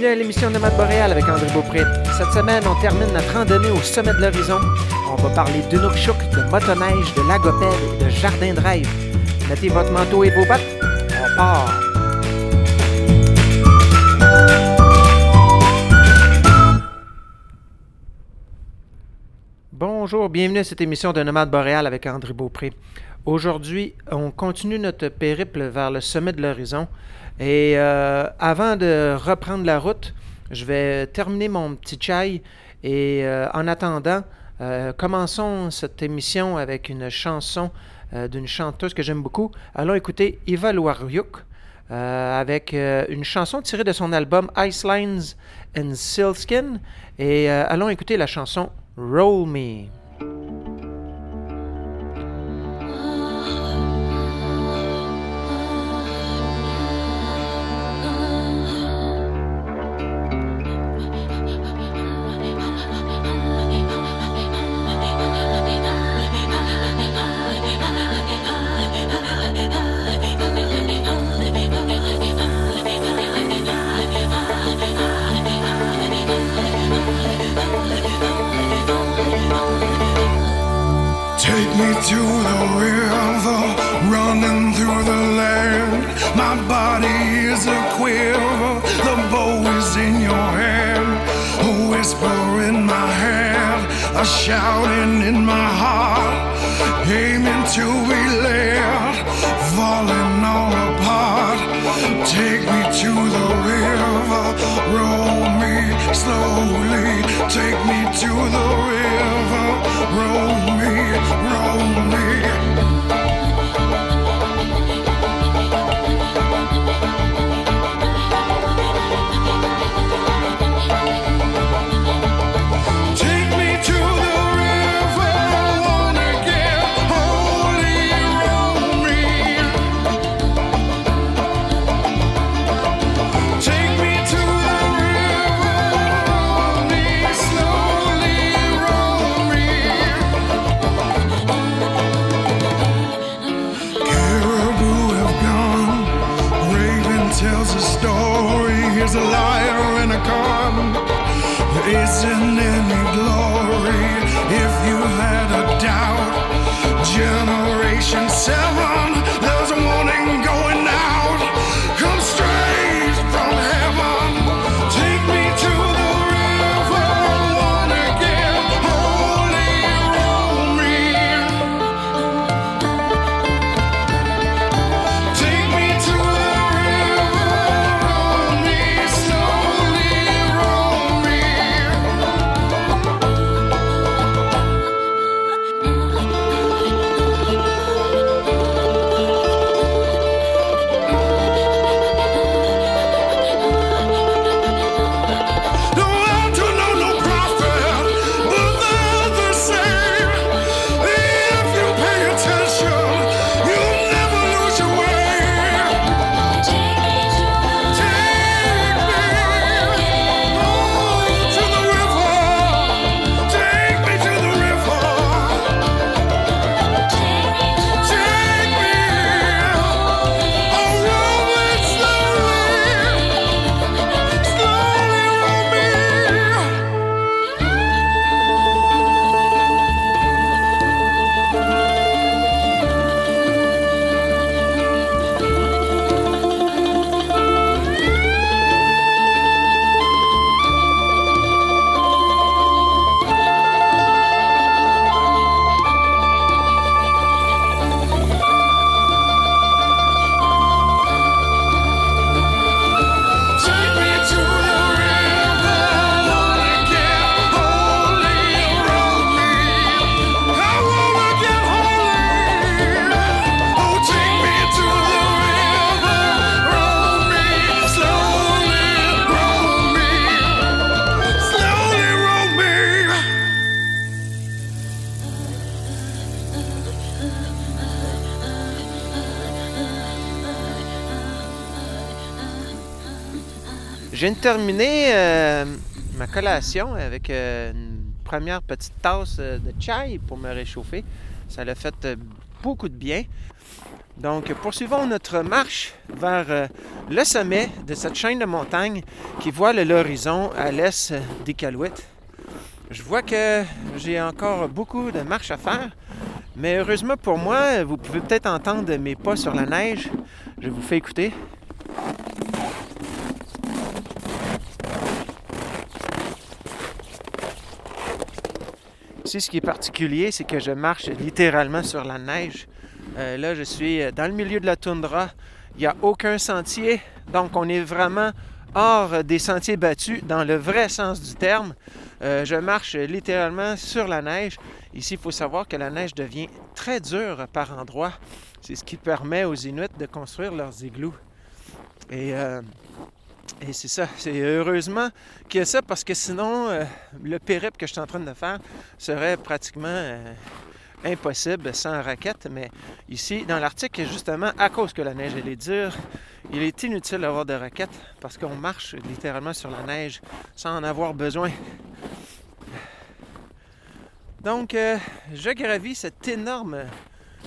Bienvenue à l'émission de Matt Boréal avec André Beaupré. Cette semaine, on termine notre randonnée au sommet de l'horizon. On va parler d'Unukshuk, de motoneige, de lagopède de jardin de rêve. Mettez votre manteau et vos bottes. On part! Bonjour, bienvenue à cette émission de Nomade Boréal avec André Beaupré. Aujourd'hui, on continue notre périple vers le sommet de l'horizon. Et euh, avant de reprendre la route, je vais terminer mon petit chai. Et euh, en attendant, euh, commençons cette émission avec une chanson d'une chanteuse que j'aime beaucoup. Allons écouter Eva Loiryuk avec une chanson tirée de son album Icelines and Silkskin. Et allons écouter la chanson Roll Me. Shouting in my heart, aiming to be led, falling all apart. Take me to the river, roll me slowly. Take me to the river, roll me, roll me. Terminer euh, ma collation avec euh, une première petite tasse euh, de chai pour me réchauffer. Ça l'a fait beaucoup de bien. Donc, poursuivons notre marche vers le sommet de cette chaîne de montagnes qui voit l'horizon à l'est des Calouettes. Je vois que j'ai encore beaucoup de marche à faire, mais heureusement pour moi, vous pouvez peut-être entendre mes pas sur la neige. Je vous fais écouter. Ici, ce qui est particulier, c'est que je marche littéralement sur la neige. Euh, là, je suis dans le milieu de la toundra. Il n'y a aucun sentier. Donc, on est vraiment hors des sentiers battus dans le vrai sens du terme. Euh, je marche littéralement sur la neige. Ici, il faut savoir que la neige devient très dure par endroits. C'est ce qui permet aux Inuits de construire leurs igloos. Et euh, et c'est ça. C'est heureusement qu'il y a ça parce que sinon, euh, le périple que je suis en train de faire serait pratiquement euh, impossible sans raquette. Mais ici, dans l'Arctique, justement, à cause que la neige est dure, il est inutile d'avoir de raquettes parce qu'on marche littéralement sur la neige sans en avoir besoin. Donc, euh, je gravis cette énorme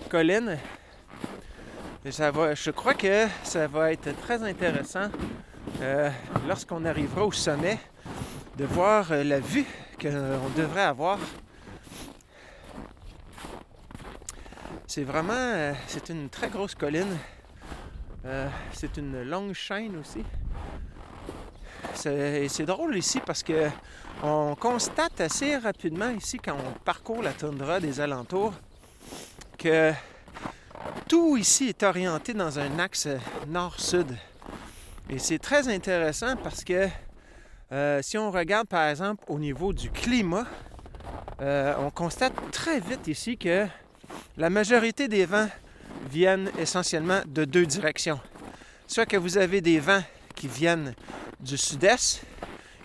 colline. Et ça va, je crois que ça va être très intéressant euh, lorsqu'on arrivera au sommet, de voir euh, la vue qu'on devrait avoir. C'est vraiment, euh, c'est une très grosse colline. c'est une longue chaîne aussi. C'est drôle ici parce que on constate assez rapidement ici quand on parcourt la toundra des alentours que tout ici est orienté dans un axe nord-sud. Et c'est très intéressant parce que euh, si on regarde par exemple au niveau du climat, euh, on constate très vite ici que la majorité des vents viennent essentiellement de deux directions. Soit que vous avez des vents qui viennent du sud-est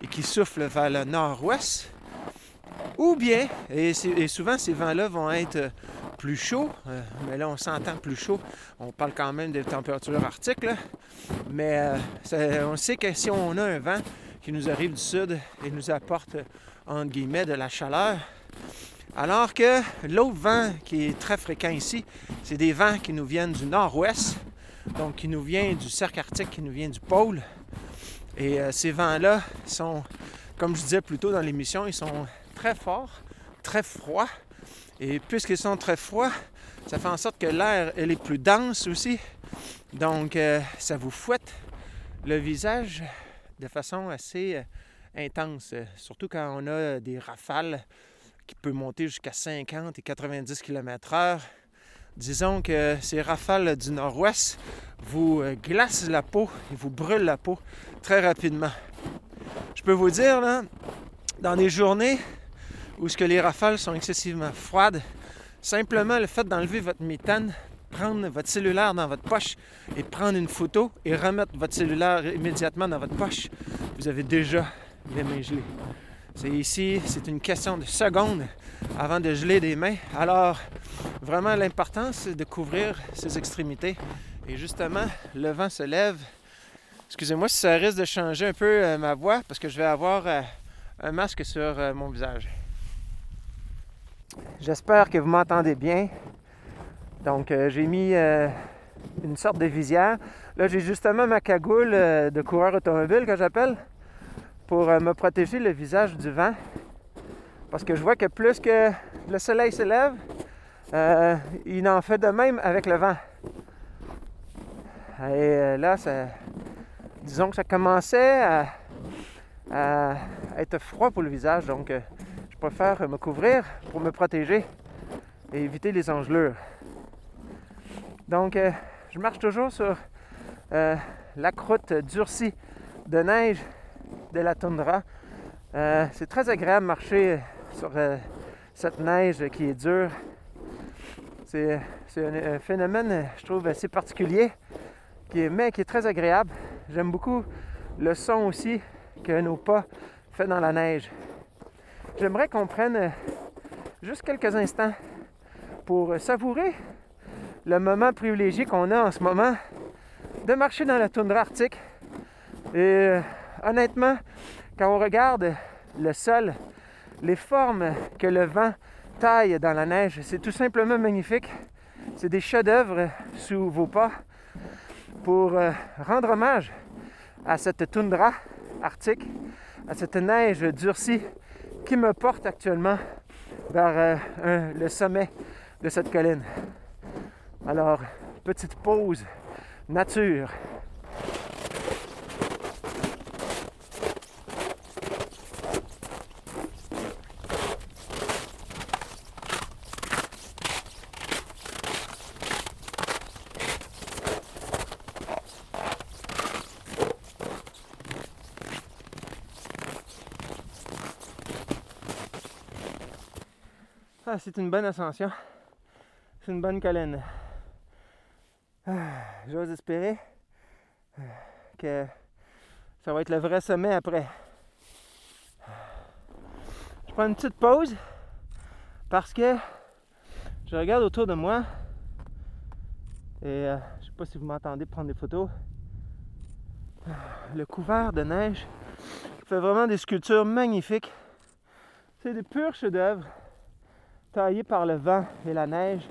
et qui soufflent vers le nord-ouest, ou bien, et, souvent ces vents-là vont être plus chauds, euh, mais là on s'entend plus chaud, on parle quand même des températures arctiques, mais euh, on sait que si on a un vent qui nous arrive du sud et nous apporte, entre guillemets, de la chaleur, alors que l'autre vent qui est très fréquent ici, c'est des vents qui nous viennent du nord-ouest, donc qui nous vient du cercle arctique, qui nous vient du pôle. Et euh, ces vents-là sont, comme je disais plus tôt dans l'émission, ils sont très forts, très froids. Et puisqu'ils sont très froids, ça fait en sorte que l'air est plus dense aussi. Donc, euh, ça vous fouette le visage de façon assez euh, intense, surtout quand on a des rafales qui peuvent monter jusqu'à 50 et 90 km/h. Disons que ces rafales du nord-ouest vous euh, glacent la peau et vous brûlent la peau très rapidement. Je peux vous dire, là, dans des journées où ce que les rafales sont excessivement froides, simplement le fait d'enlever votre mitaine prendre votre cellulaire dans votre poche et prendre une photo et remettre votre cellulaire immédiatement dans votre poche, vous avez déjà les mains gelées. C'est ici, c'est une question de secondes avant de geler des mains. Alors, vraiment, l'important, c'est de couvrir ses extrémités. Et justement, le vent se lève. Excusez-moi si ça risque de changer un peu euh, ma voix parce que je vais avoir euh, un masque sur euh, mon visage. J'espère que vous m'entendez bien. Donc, euh, j'ai mis euh, une sorte de visière. Là, j'ai justement ma cagoule euh, de coureur automobile que j'appelle pour me protéger le visage du vent. Parce que je vois que plus que le soleil se lève, il en fait de même avec le vent. Et là, disons que ça commençait à, à, être froid pour le visage. Donc, préfère me couvrir pour me protéger et éviter les engelures. Donc, euh, je marche toujours sur euh, la croûte durcie de neige de la toundra. Euh, c'est très agréable de marcher sur cette neige qui est dure. C'est, un, phénomène, je trouve, assez particulier, mais qui est très agréable. J'aime beaucoup le son aussi que nos pas font dans la neige. J'aimerais qu'on prenne juste quelques instants pour savourer le moment privilégié qu'on a en ce moment de marcher dans la toundra arctique. Et euh, honnêtement, quand on regarde le sol, les formes que le vent taille dans la neige, c'est tout simplement magnifique. C'est des chefs-d'œuvre sous vos pas pour euh, rendre hommage à cette toundra arctique, à cette neige durcie qui me porte actuellement vers euh, le sommet de cette colline. Alors, petite pause nature. C'est une bonne ascension. C'est une bonne colline. Ah, j'ose espérer euh, que ça va être le vrai sommet après. Je prends une petite pause parce que je regarde autour de moi et euh, je sais pas si vous m'entendez prendre des photos. Le couvert de neige fait vraiment des sculptures magnifiques. C'est des purs chefs-d'œuvre taillés par le vent et la neige.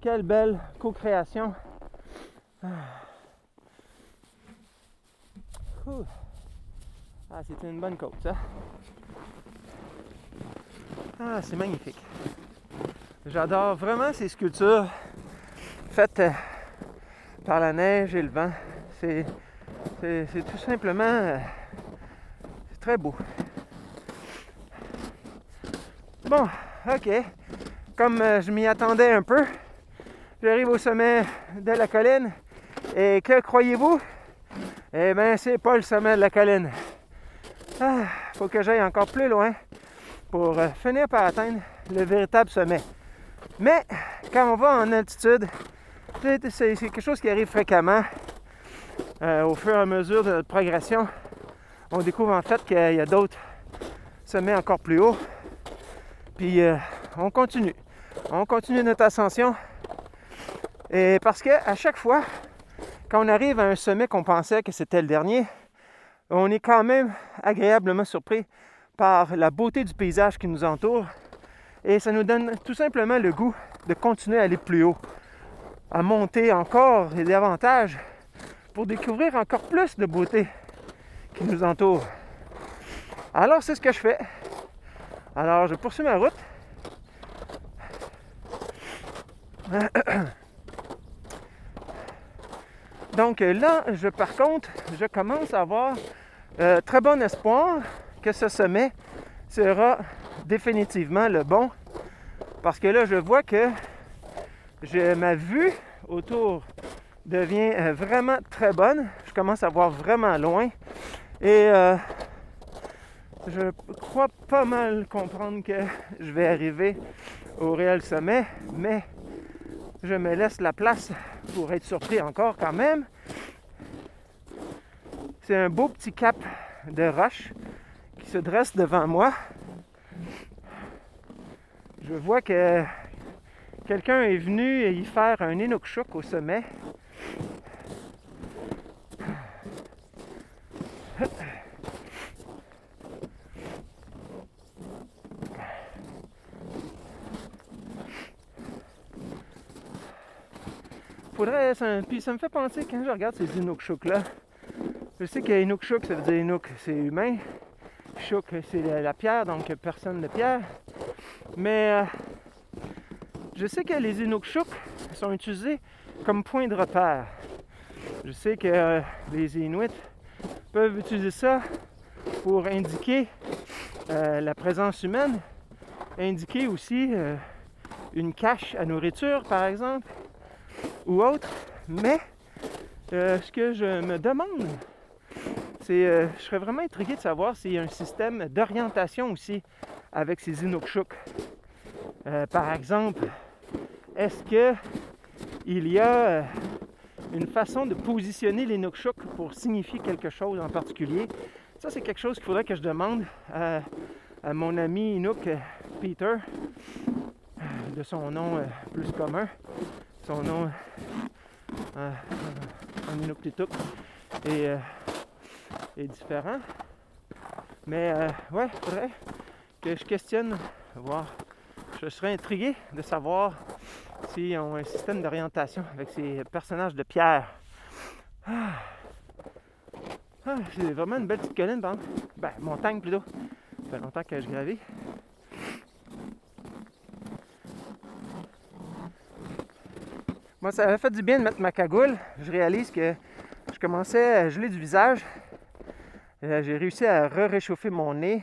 Quelle belle co-création. Ah, ah c'était une bonne côte, ça. Ah, c'est magnifique. J'adore vraiment ces sculptures faites euh, par la neige et le vent. C'est, tout simplement euh, très beau. Bon, ok. Comme euh, je m'y attendais un peu, j'arrive au sommet de la colline. Et que croyez-vous? Eh bien, c'est pas le sommet de la colline. Ah, faut que j'aille encore plus loin pour euh, finir par atteindre le véritable sommet. Mais quand on va en altitude, c'est quelque chose qui arrive fréquemment. Euh, au fur et à mesure de notre progression, on découvre en fait qu'il y a d'autres sommets encore plus hauts. Puis on continue. On continue notre ascension. Et parce que à chaque fois, quand on arrive à un sommet qu'on pensait que c'était le dernier, on est quand même agréablement surpris par la beauté du paysage qui nous entoure. Et ça nous donne tout simplement le goût de continuer à aller plus haut, à monter encore et davantage pour découvrir encore plus de beauté qui nous entoure. Alors c'est ce que je fais. Alors je poursuis ma route Donc là, je, par contre, je commence à avoir euh, très bon espoir que ce sommet sera définitivement le bon. Parce que là, je vois que ma vue autour devient euh, vraiment très bonne. Je commence à voir vraiment loin. Et euh, je crois pas mal comprendre que je vais arriver au réel sommet, mais je me laisse la place pour être surpris encore quand même. C'est un beau petit cap de roche qui se dresse devant moi. Je vois que quelqu'un est venu y faire un Inukshuk au sommet. Faudrait. Ça, puis ça me fait penser quand je regarde ces Inukshuk là. Je sais que Inukshuk ça veut dire Inuk c'est humain. Shuk c'est la, pierre, donc personne de pierre. Mais euh, je sais que les Inukshuk sont utilisés comme point de repère. Je sais que euh, les Inuits peuvent utiliser ça pour indiquer euh, la présence humaine, indiquer aussi une cache à nourriture par exemple, ou autre. Mais euh, ce que je me demande, c'est, euh, je serais vraiment intrigué de savoir s'il y a un système d'orientation aussi avec ces Inukshuk. Euh, par exemple, est-ce que il y a une façon de positionner les Nukshuk pour signifier quelque chose en particulier? Ça, c'est quelque chose qu'il faudrait que je demande à, à mon ami Inuk Peter, de son nom plus commun son nom euh, en Inuktitut est, euh, est différent. Mais euh, ouais, faudrait que je questionne, voir je serais intrigué de savoir s'ils ont un système d'orientation avec ces personnages de pierre. Ah. Ah, c'est vraiment une belle petite colline, par exemple. Ben, montagne plutôt. Ça fait longtemps que je gravis. Ça a fait du bien de mettre ma cagoule. Je réalise que je commençais à geler du visage. Euh, J'ai réussi à réchauffer mon nez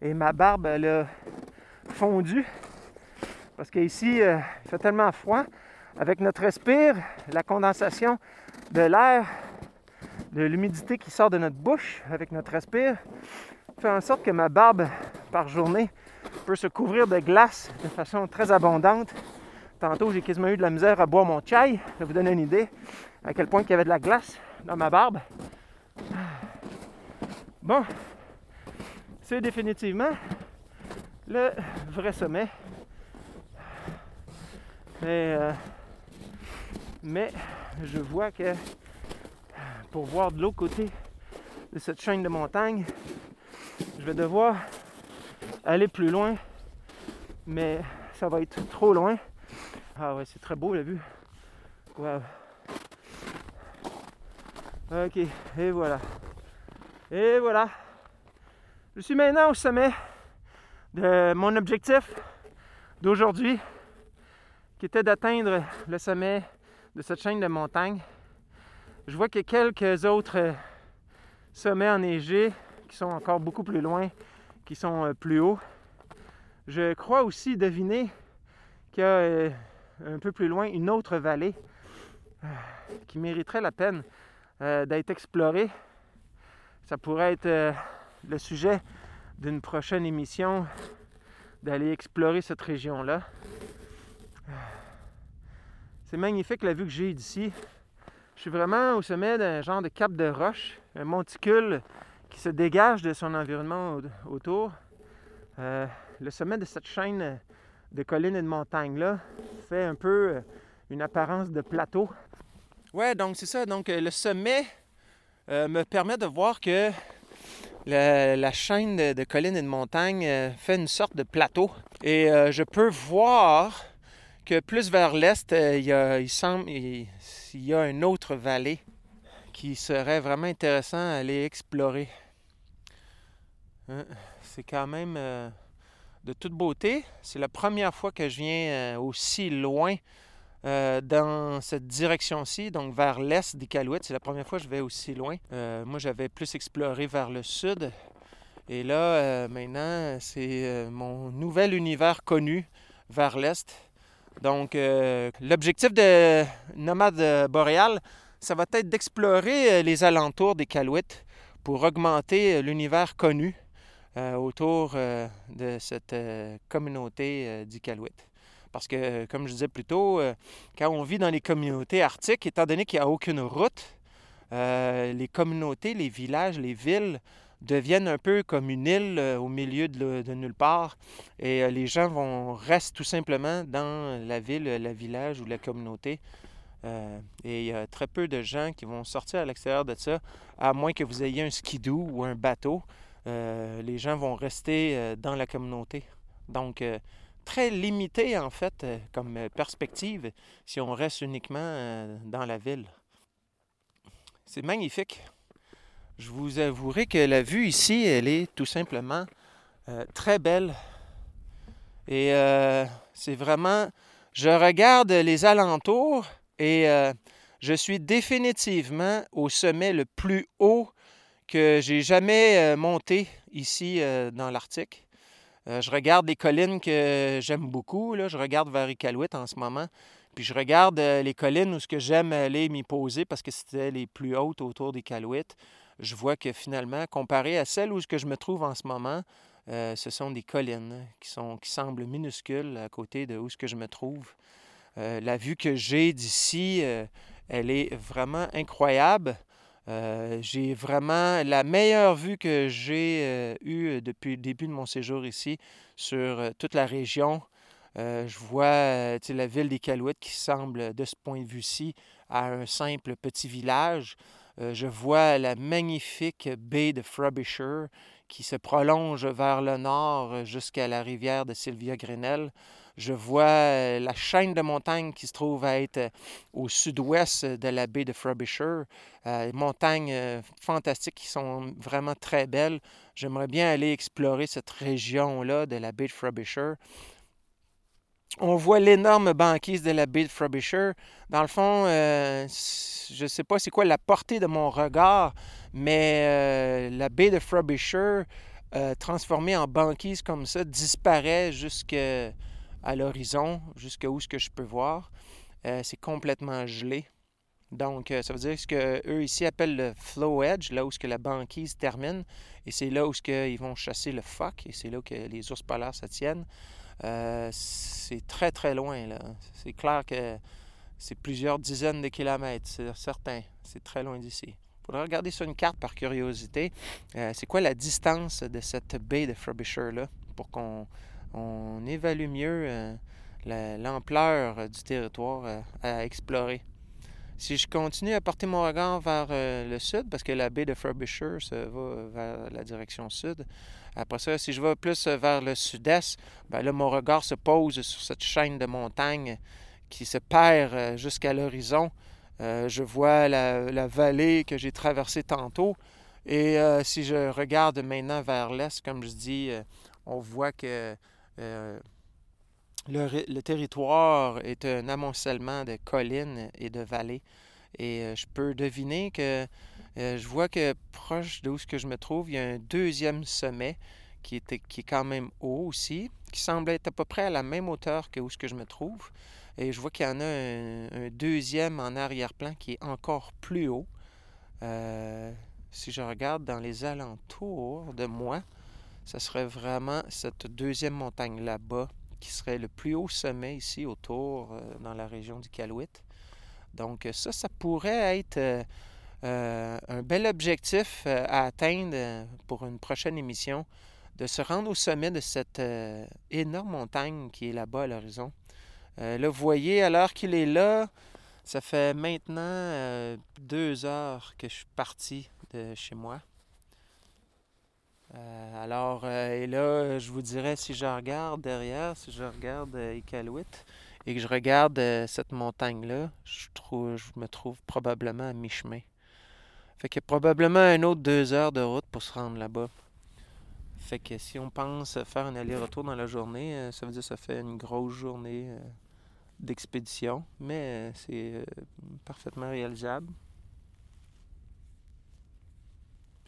et ma barbe elle a fondu. Parce qu'ici, euh, il fait tellement froid. Avec notre respire, la condensation de l'air, de l'humidité qui sort de notre bouche avec notre respire, fait en sorte que ma barbe par journée peut se couvrir de glace de façon très abondante Tantôt, j'ai quasiment eu de la misère à boire mon chai. Ça vous donne une idée à quel point il y avait de la glace dans ma barbe. Bon, c'est définitivement le vrai sommet. Mais, euh, mais je vois que pour voir de l'autre côté de cette chaîne de montagne, je vais devoir aller plus loin, mais ça va être trop loin. Ah ouais, c'est très beau la vue. Wow. Ok, et voilà. Et voilà. Je suis maintenant au sommet de mon objectif d'aujourd'hui, qui était d'atteindre le sommet de cette chaîne de montagnes. Je vois qu'il y a quelques autres sommets enneigés qui sont encore beaucoup plus loin, qui sont euh, plus hauts. Je crois aussi deviner qu'il y a euh, un peu plus loin une autre vallée euh, qui mériterait la peine euh, d'être explorée. Ça pourrait être euh, le sujet d'une prochaine émission d'aller explorer cette région-là. C'est magnifique la vue que j'ai d'ici. Je suis vraiment au sommet d'un genre de cap de roche, un monticule qui se dégage de son environnement autour. le sommet de cette chaîne de collines et de montagnes-là fait un peu euh, une apparence de plateau. Ouais, donc c'est ça. Donc euh, le sommet euh, me permet de voir que la, chaîne de, collines et de montagnes fait une sorte de plateau. Et je peux voir que plus vers l'est, il, semble il, y a une autre vallée qui serait vraiment intéressant à aller explorer. C'est quand même de toute beauté. C'est la première fois que je viens euh, aussi loin euh, dans cette direction-ci, donc vers l'est d'Iqaluit. C'est la première fois que je vais aussi loin. Euh, moi, j'avais plus exploré vers le sud. Et là, maintenant, c'est mon nouvel univers connu vers l'est. Donc, l'objectif de Nomade Boréal, ça va être d'explorer les alentours des pour augmenter l'univers connu autour euh, de cette euh, communauté d'Iqaluit. Parce que, comme je disais plus tôt, quand on vit dans les communautés arctiques, étant donné qu'il n'y a aucune route, les communautés, les villages, les villes deviennent un peu comme une île au milieu de, nulle part. Et les gens vont rester tout simplement dans la ville, le village ou la communauté. et il y a très peu de gens qui vont sortir à l'extérieur de ça, à moins que vous ayez un skidoo ou un bateau. Euh, les gens vont rester euh, dans la communauté. Donc, euh, très limité en fait comme perspective si on reste uniquement dans la ville. C'est magnifique. Je vous avouerai que la vue ici, elle est tout simplement très belle. Et c'est vraiment, je regarde les alentours et je suis définitivement au sommet le plus haut que j'ai jamais euh, monté ici euh, dans l'Arctique. Euh, je regarde des collines que j'aime beaucoup. Je regarde vers Iqaluit en ce moment. Puis je regarde les collines où ce que j'aime aller m'y poser parce que c'était les plus hautes autour d'Iqaluit. Je vois que finalement, comparé à celles où ce que je me trouve en ce moment, ce sont des collines qui, sont, qui semblent minuscules à côté de où ce que je me trouve. la vue que j'ai d'ici, elle est vraiment incroyable. Euh, j'ai vraiment la meilleure vue que j'ai euh, eue depuis le début de mon séjour ici sur euh, toute la région. je vois la ville des Calouettes qui semble, de ce point de vue-ci, à un simple petit village. je vois la magnifique baie de Frobisher qui se prolonge vers le nord jusqu'à la rivière de Sylvia Grenelle. Je vois la chaîne de montagnes qui se trouve à être au sud-ouest de la baie de Frobisher. montagnes fantastiques qui sont vraiment très belles. J'aimerais bien aller explorer cette région-là de la baie de Frobisher on voit l'énorme banquise de la baie de Frobisher. Dans le fond, euh, je ne sais pas c'est quoi la portée de mon regard, mais euh, la baie de Frobisher, euh, transformée en banquise comme ça, disparaît jusqu'à l'horizon, jusqu'à où ce que je peux voir. c'est complètement gelé. Donc, ça veut dire ce qu'eux ici appellent le flow edge, là où ce que la banquise termine. Et c'est là où ils vont chasser le phoque, et c'est là que les ours polaires se tiennent. Euh, c'est très, très loin. Là. C'est clair que c'est plusieurs dizaines de kilomètres, c'est certain. C'est très loin d'ici. Il faudrait regarder sur une carte par curiosité. Euh, c'est quoi la distance de cette baie de Frobisher-là pour qu'on on évalue mieux euh, l'ampleur du territoire à explorer. Si je continue à porter mon regard vers le sud, parce que la baie de Frobisher se va vers la direction sud, après ça, si je vais plus vers le sud-est, ben là, mon regard se pose sur cette chaîne de montagnes qui se perd euh, jusqu'à l'horizon. Euh, je vois la, vallée que j'ai traversée tantôt. Et euh, si je regarde maintenant vers l'est, comme je dis, on voit que le, le, territoire est un amoncellement de collines et de vallées. Et je peux deviner que euh, je vois que proche d'où je me trouve, il y a un deuxième sommet qui, est quand même haut aussi, qui semble être à peu près à la même hauteur que où ce que je me trouve. Et je vois qu'il y en a un, deuxième en arrière-plan qui est encore plus haut. Euh, si je regarde dans les alentours de moi, ce serait vraiment cette deuxième montagne là-bas qui serait le plus haut sommet ici autour euh, dans la région du Calouit. Donc ça, ça pourrait être euh, un bel objectif euh, à atteindre euh, pour une prochaine émission, de se rendre au sommet de cette énorme montagne qui est là-bas à l'horizon. là, vous voyez, à l'heure qu'il est là, ça fait maintenant deux heures que je suis parti de chez moi. Alors, et là, je vous dirais, si je regarde derrière, si je regarde Iqaluit et que je regarde cette montagne-là, je, je me trouve probablement à mi-chemin. Fait qu'il y a probablement un autre deux heures de route pour se rendre là-bas. Fait que si on pense faire un aller-retour dans la journée, euh, ça veut dire que ça fait une grosse journée euh, d'expédition, mais euh, c'est parfaitement réalisable.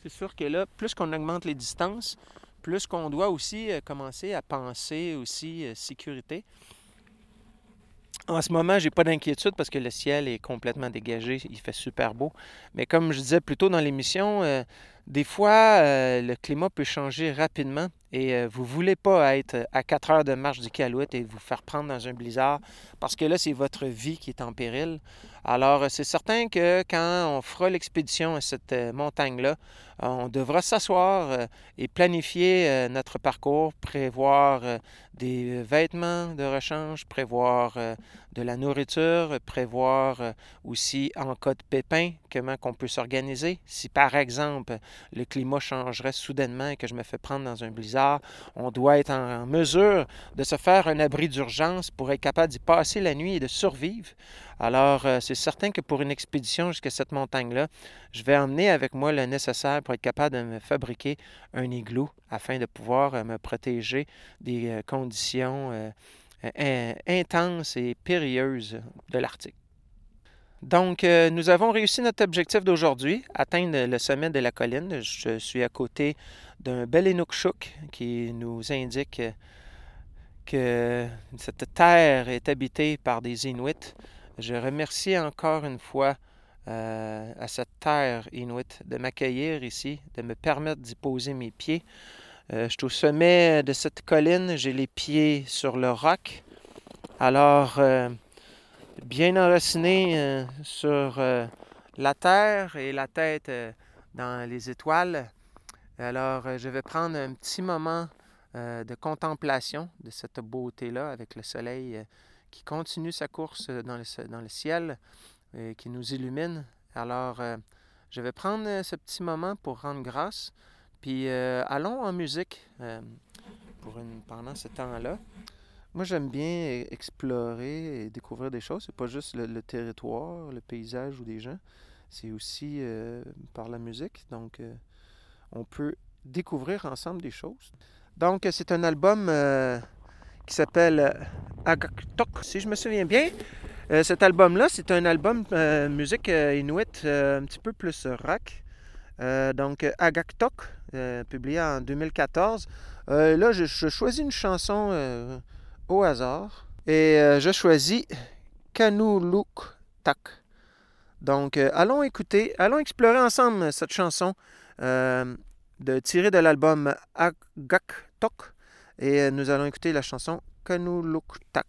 C'est sûr que là, plus qu'on augmente les distances, plus qu'on doit aussi commencer à penser aussi sécurité. En ce moment, j'ai pas d'inquiétude parce que le ciel est complètement dégagé, il fait super beau. Mais comme je disais plus tôt dans l'émission, euh, des fois, euh, le climat peut changer rapidement et euh, vous voulez pas être à 4 heures de marche du Calouette et vous faire prendre dans un blizzard parce que là, c'est votre vie qui est en péril. Alors, c'est certain que quand on fera l'expédition à cette montagne-là, on devra s'asseoir et planifier notre parcours, prévoir des vêtements de rechange, prévoir de la nourriture, prévoir aussi en cas de pépin comment on peut s'organiser. Si par exemple le climat changerait soudainement et que je me fais prendre dans un blizzard, on doit être en mesure de se faire un abri d'urgence pour être capable d'y passer la nuit et de survivre. Alors, euh, c'est certain que pour une expédition jusqu'à cette montagne-là, je vais emmener avec moi le nécessaire pour être capable de me fabriquer un igloo afin de pouvoir euh, me protéger des euh, conditions intenses et périlleuses de l'Arctique. Donc, euh, nous avons réussi notre objectif d'aujourd'hui, atteindre le sommet de la colline. Je suis à côté d'un bel Inukshuk qui nous indique que cette terre est habitée par des Inuits. Je remercie encore une fois euh, à cette terre Inuit de m'accueillir ici, de me permettre d'y poser mes pieds. Euh, je suis au sommet de cette colline, j'ai les pieds sur le roc. Alors, bien enraciné euh, sur euh, la terre et la tête euh, dans les étoiles. Alors, je vais prendre un petit moment de contemplation de cette beauté-là avec le soleil qui continue sa course dans le ciel qui nous illumine. Alors, je vais prendre ce petit moment pour rendre grâce, Puis euh, allons en musique euh, pour pendant ce temps-là. Moi, j'aime bien explorer et découvrir des choses. C'est pas juste le, territoire, le paysage ou des gens. C'est aussi euh, par la musique. Donc, euh, on peut découvrir ensemble des choses. Donc, c'est un album euh, qui s'appelle Agaktok, si je me souviens bien. Euh, cet album-là, c'est un album euh, musique euh, inuit un petit peu plus rock. Donc, Agaktok, publié en 2014. Euh, là, je, choisis une chanson au hasard et je choisis Kanuluk Tak. Donc, allons écouter, allons explorer ensemble cette chanson de, tirée de l'album Agaktok. Et nous allons écouter la chanson Kanuluk Tak.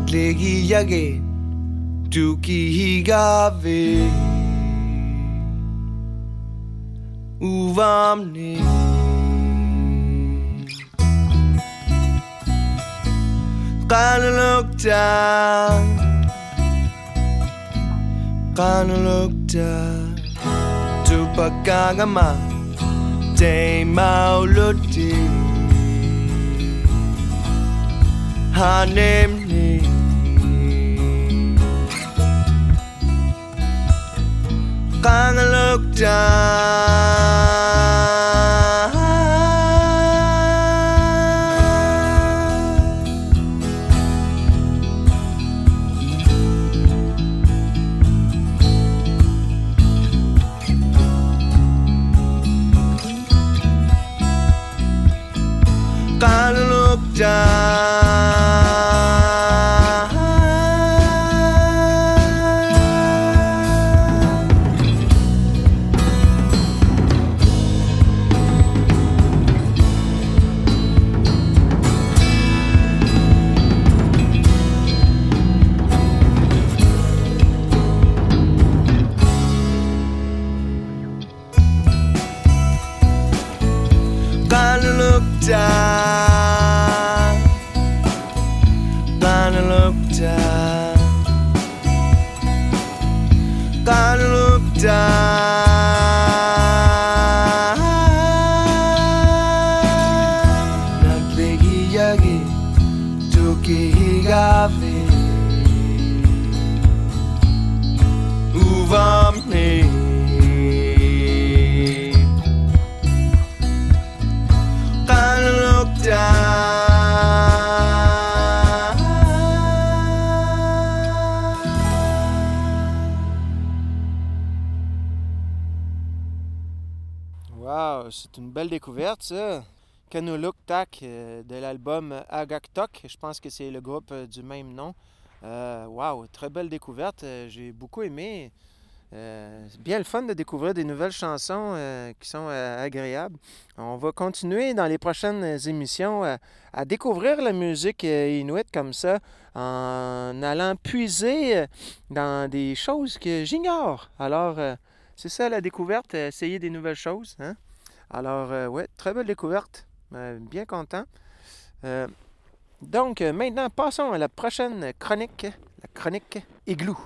Adlegi again Tuki Higave Uvamne Kana lokta Kana lokta Tupakagama Te mauluti Hanemni kinda look down. C'est une belle découverte, ça. Kanuluk Tak euh, de l'album Agaktok. Je pense que c'est le groupe euh, du même nom. Euh, wow, très belle découverte. Euh, J'ai beaucoup aimé. C'est bien le fun de découvrir des nouvelles chansons qui sont agréables. On va continuer dans les prochaines émissions à découvrir la musique inuit comme ça en allant puiser dans des choses que j'ignore. Alors, c'est ça la découverte, essayer des nouvelles choses. hein? Alors, euh, ouais, très belle découverte. Euh, bien content. Euh, donc, maintenant, passons à la prochaine chronique, la chronique Igloo.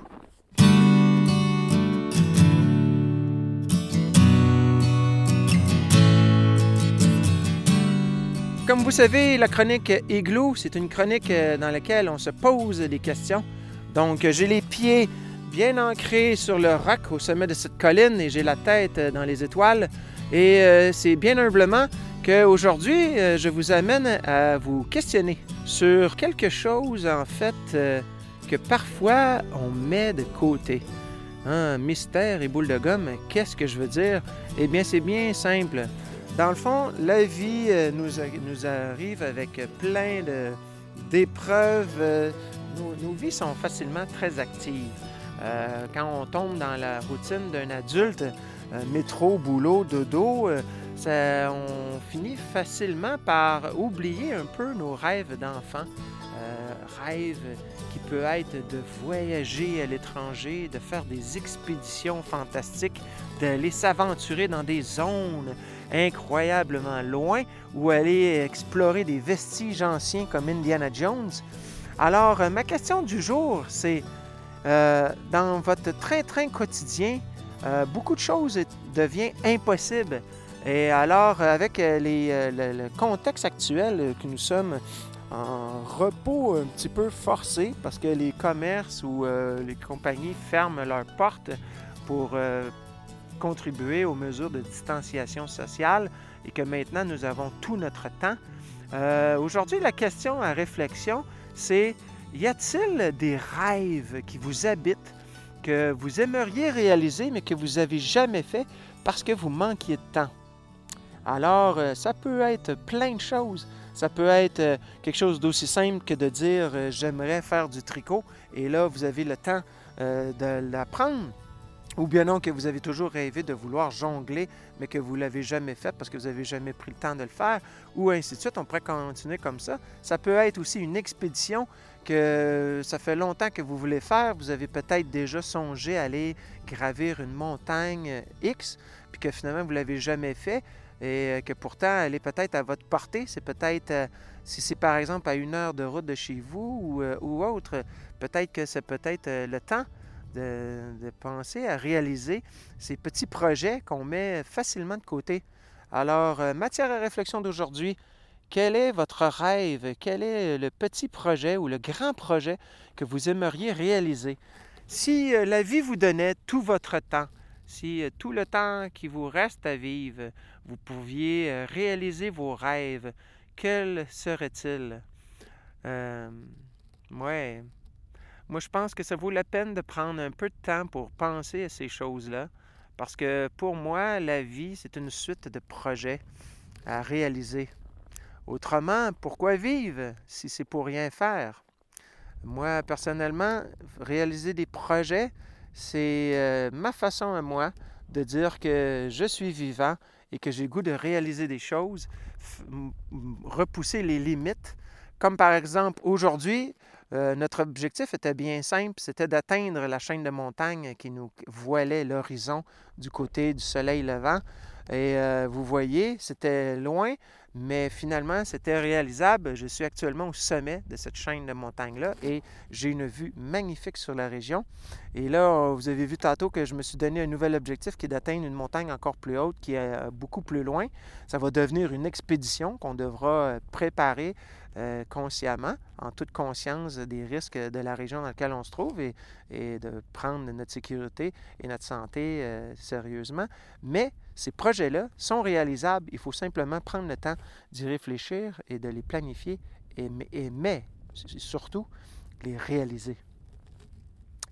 Comme vous savez, la chronique Igloo, c'est une chronique dans laquelle on se pose des questions. Donc, j'ai les pieds bien ancrés sur le roc au sommet de cette colline et j'ai la tête dans les étoiles. Et euh, c'est bien humblement qu'aujourd'hui, euh, je vous amène à vous questionner sur quelque chose, en fait, euh, que parfois on met de côté. Hein, mystère et boule de gomme, qu'est-ce que je veux dire? Eh bien, c'est bien simple. Dans le fond, la vie euh, nous, arrive avec plein d'épreuves. nos, vies sont facilement très actives. Quand on tombe dans la routine d'un adulte, métro, boulot, dodo, euh, ça- on finit facilement par oublier un peu nos rêves d'enfant. Euh, rêves qui peut être de voyager à l'étranger, de faire des expéditions fantastiques, d'aller s'aventurer dans des zones incroyablement loin ou aller explorer des vestiges anciens comme Indiana Jones. Alors, euh, ma question du jour, c'est euh, dans votre train-train quotidien, euh, beaucoup de choses deviennent impossibles. Et alors, avec euh, les, euh, le, contexte actuel euh, que nous sommes en repos un petit peu forcé parce que les commerces ou euh, les compagnies ferment leurs portes pour euh, contribuer aux mesures de distanciation sociale et que maintenant nous avons tout notre temps. Euh, Aujourd'hui, la question à réflexion, c'est y a-t-il des rêves qui vous habitent, que vous aimeriez réaliser, mais que vous n'avez jamais fait parce que vous manquiez de temps? Alors, euh, ça peut être plein de choses. Ça peut être euh, quelque chose d'aussi simple que de dire euh, j'aimerais faire du tricot et là, vous avez le temps de l'apprendre. Ou bien non, que vous avez toujours rêvé de vouloir jongler, mais que vous ne l'avez jamais fait parce que vous n'avez jamais pris le temps de le faire, ou ainsi de suite. On pourrait continuer comme ça. Ça peut être aussi une expédition que ça fait longtemps que vous voulez faire. Vous avez peut-être déjà songé à aller gravir une montagne X, puis que finalement, vous ne l'avez jamais fait et euh, que pourtant elle est peut-être à votre portée. C'est peut-être, euh, si c'est par exemple à une heure de route de chez vous ou, euh, autre, peut-être que c'est peut-être le temps de, de penser à réaliser ces petits projets qu'on met facilement de côté. Alors, matière à réflexion d'aujourd'hui, quel est votre rêve? Quel est le petit projet ou le grand projet que vous aimeriez réaliser? Si euh, la vie vous donnait tout votre temps, si euh, tout le temps qui vous reste à vivre, vous pouviez euh, réaliser vos rêves, quel serait-il? Euh. Moi, je pense que ça vaut la peine de prendre un peu de temps pour penser à ces choses-là. Parce que pour moi, la vie, c'est une suite de projets à réaliser. Autrement, pourquoi vivre si c'est pour rien faire? Moi, personnellement, réaliser des projets, c'est euh, ma façon à moi de dire que je suis vivant et que j'ai goût de réaliser des choses, repousser les limites. Comme par exemple, aujourd'hui, euh, notre objectif était bien simple, c'était d'atteindre la chaîne de montagne qui nous voilait l'horizon du côté du soleil levant. Et euh, vous voyez, c'était loin, mais finalement, c'était réalisable. Je suis actuellement au sommet de cette chaîne de montagne-là et j'ai une vue magnifique sur la région. Et là, vous avez vu tantôt que je me suis donné un nouvel objectif qui est d'atteindre une montagne encore plus haute, qui est euh, beaucoup plus loin. Ça va devenir une expédition qu'on devra euh, préparer euh, consciemment, en toute conscience des risques de la région dans laquelle on se trouve et, de prendre notre sécurité et notre santé euh, sérieusement. Mais ces projets-là sont réalisables. Il faut simplement prendre le temps d'y réfléchir et de les planifier, et, et- mais surtout les réaliser.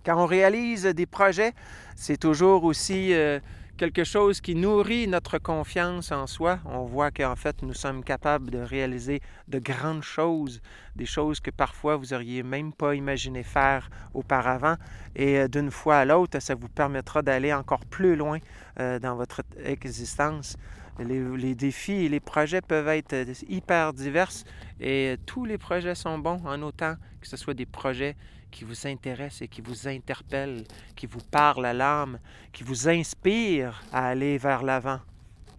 Quand on réalise des projets, c'est toujours aussi euh, quelque chose qui nourrit notre confiance en soi. On voit qu'en fait, nous sommes capables de réaliser de grandes choses, des choses que parfois vous auriez même pas imaginé faire auparavant. Et euh, d'une fois à l'autre, ça vous permettra d'aller encore plus loin euh, dans votre existence. Les, défis et les projets peuvent être euh, hyper divers et tous les projets sont bons en autant que ce soit des projets qui vous intéressent et qui vous interpellent, qui vous parlent à l'âme, qui vous inspirent à aller vers l'avant.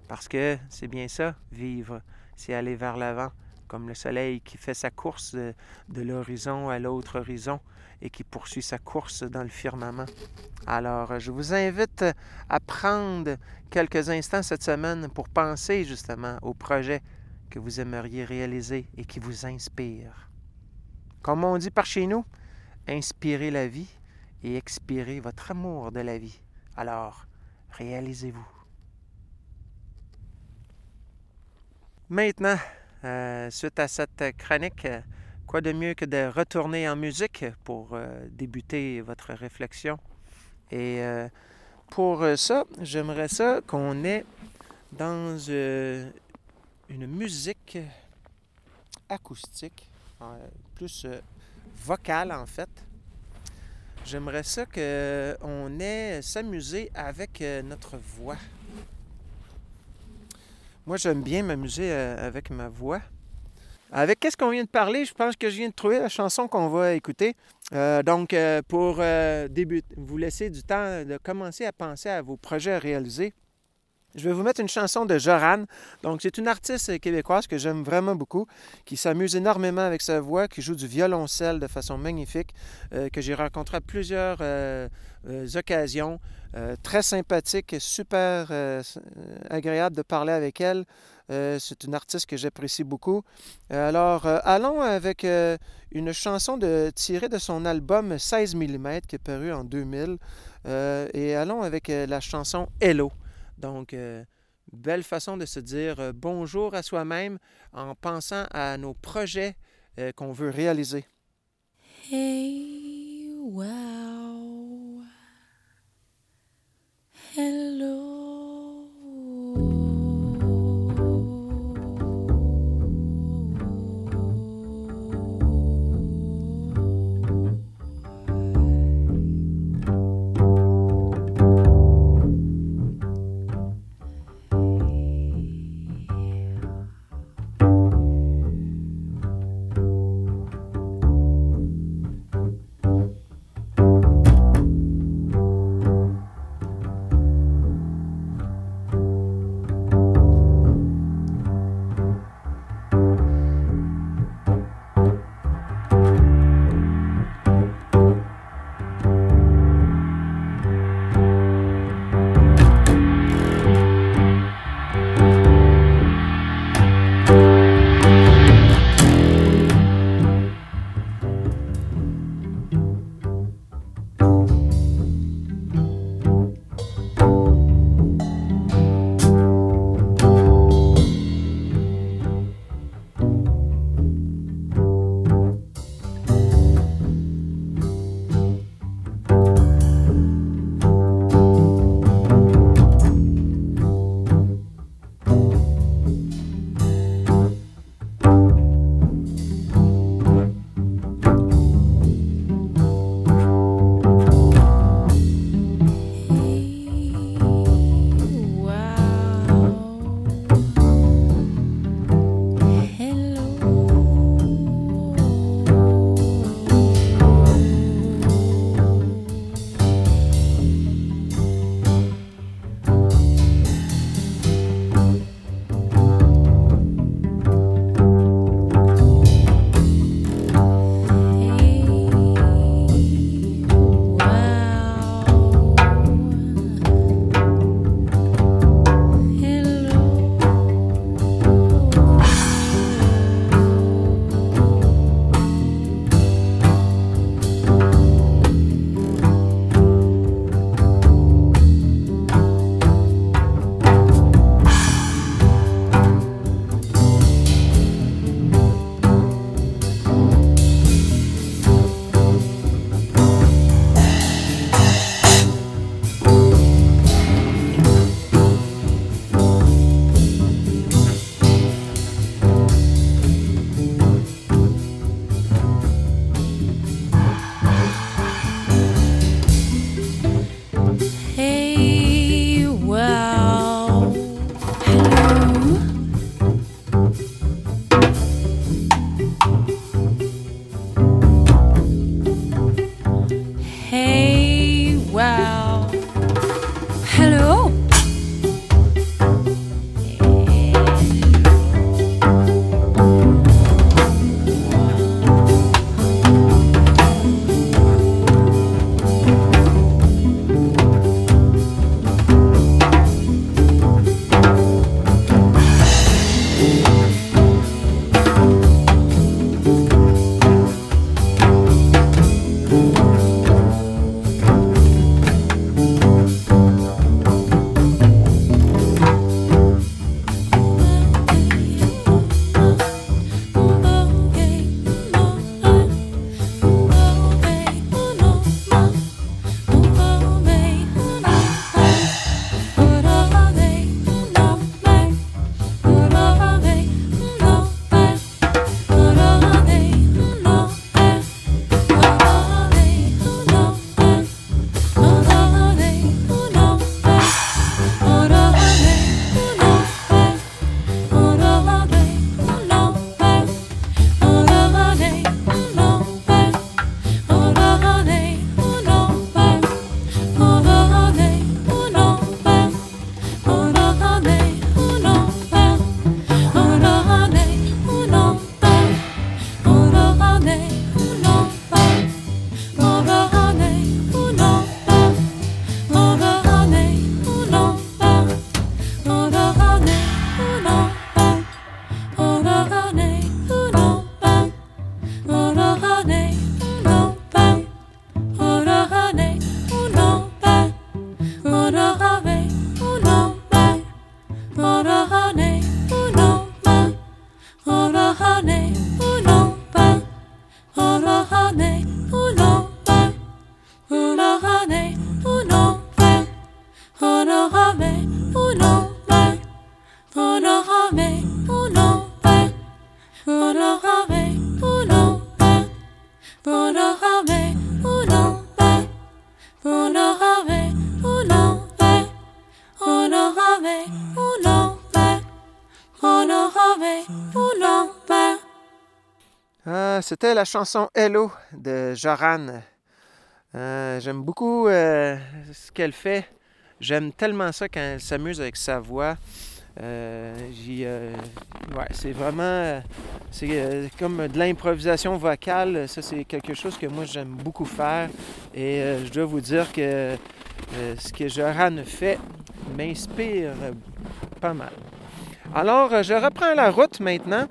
Parce que c'est bien ça, vivre, c'est aller vers l'avant, comme le soleil qui fait sa course de, l'horizon à l'autre horizon et qui poursuit sa course dans le firmament. Alors, je vous invite à prendre quelques instants cette semaine pour penser justement aux projets que vous aimeriez réaliser et qui vous inspirent. Comme on dit par chez nous, inspirez la vie et expirez votre amour de la vie. Alors, réalisez-vous. Maintenant, euh, suite à cette chronique, quoi de mieux que de retourner en musique pour euh, débuter votre réflexion? Et euh, pour ça, j'aimerais ça qu'on ait dans une musique acoustique, plus vocale en fait. J'aimerais ça qu'on ait s'amuser avec euh, notre voix. Moi, j'aime bien m'amuser euh, avec ma voix. Avec qu'est-ce qu'on vient de parler, je pense que je viens de trouver la chanson qu'on va écouter. Euh, donc, pour vous laisser du temps de commencer à penser à vos projets à réaliser, je vais vous mettre une chanson de Joran. Donc, c'est une artiste québécoise que j'aime vraiment beaucoup, qui s'amuse énormément avec sa voix, qui joue du violoncelle de façon magnifique, euh, que j'ai rencontré à plusieurs euh, euh, occasions. Très sympathique, super agréable de parler avec elle. C'est une artiste que j'apprécie beaucoup. Alors, allons avec une chanson tirée de son album 16 mm qui est paru en 2000. Euh, et allons avec la chanson Hello. Donc, euh, belle façon de se dire euh, bonjour à soi-même en pensant à nos projets euh, qu'on veut réaliser. Hey, wow. C'était la chanson Hello de Joran. Euh, J'aime beaucoup euh, ce qu'elle fait. J'aime tellement ça quand elle s'amuse avec sa voix. Euh, c'est vraiment c'est comme de l'improvisation vocale. Ça, c'est quelque chose que moi j'aime beaucoup faire. Et je dois vous dire que ce que Joran fait m'inspire pas mal. Alors, je reprends la route maintenant.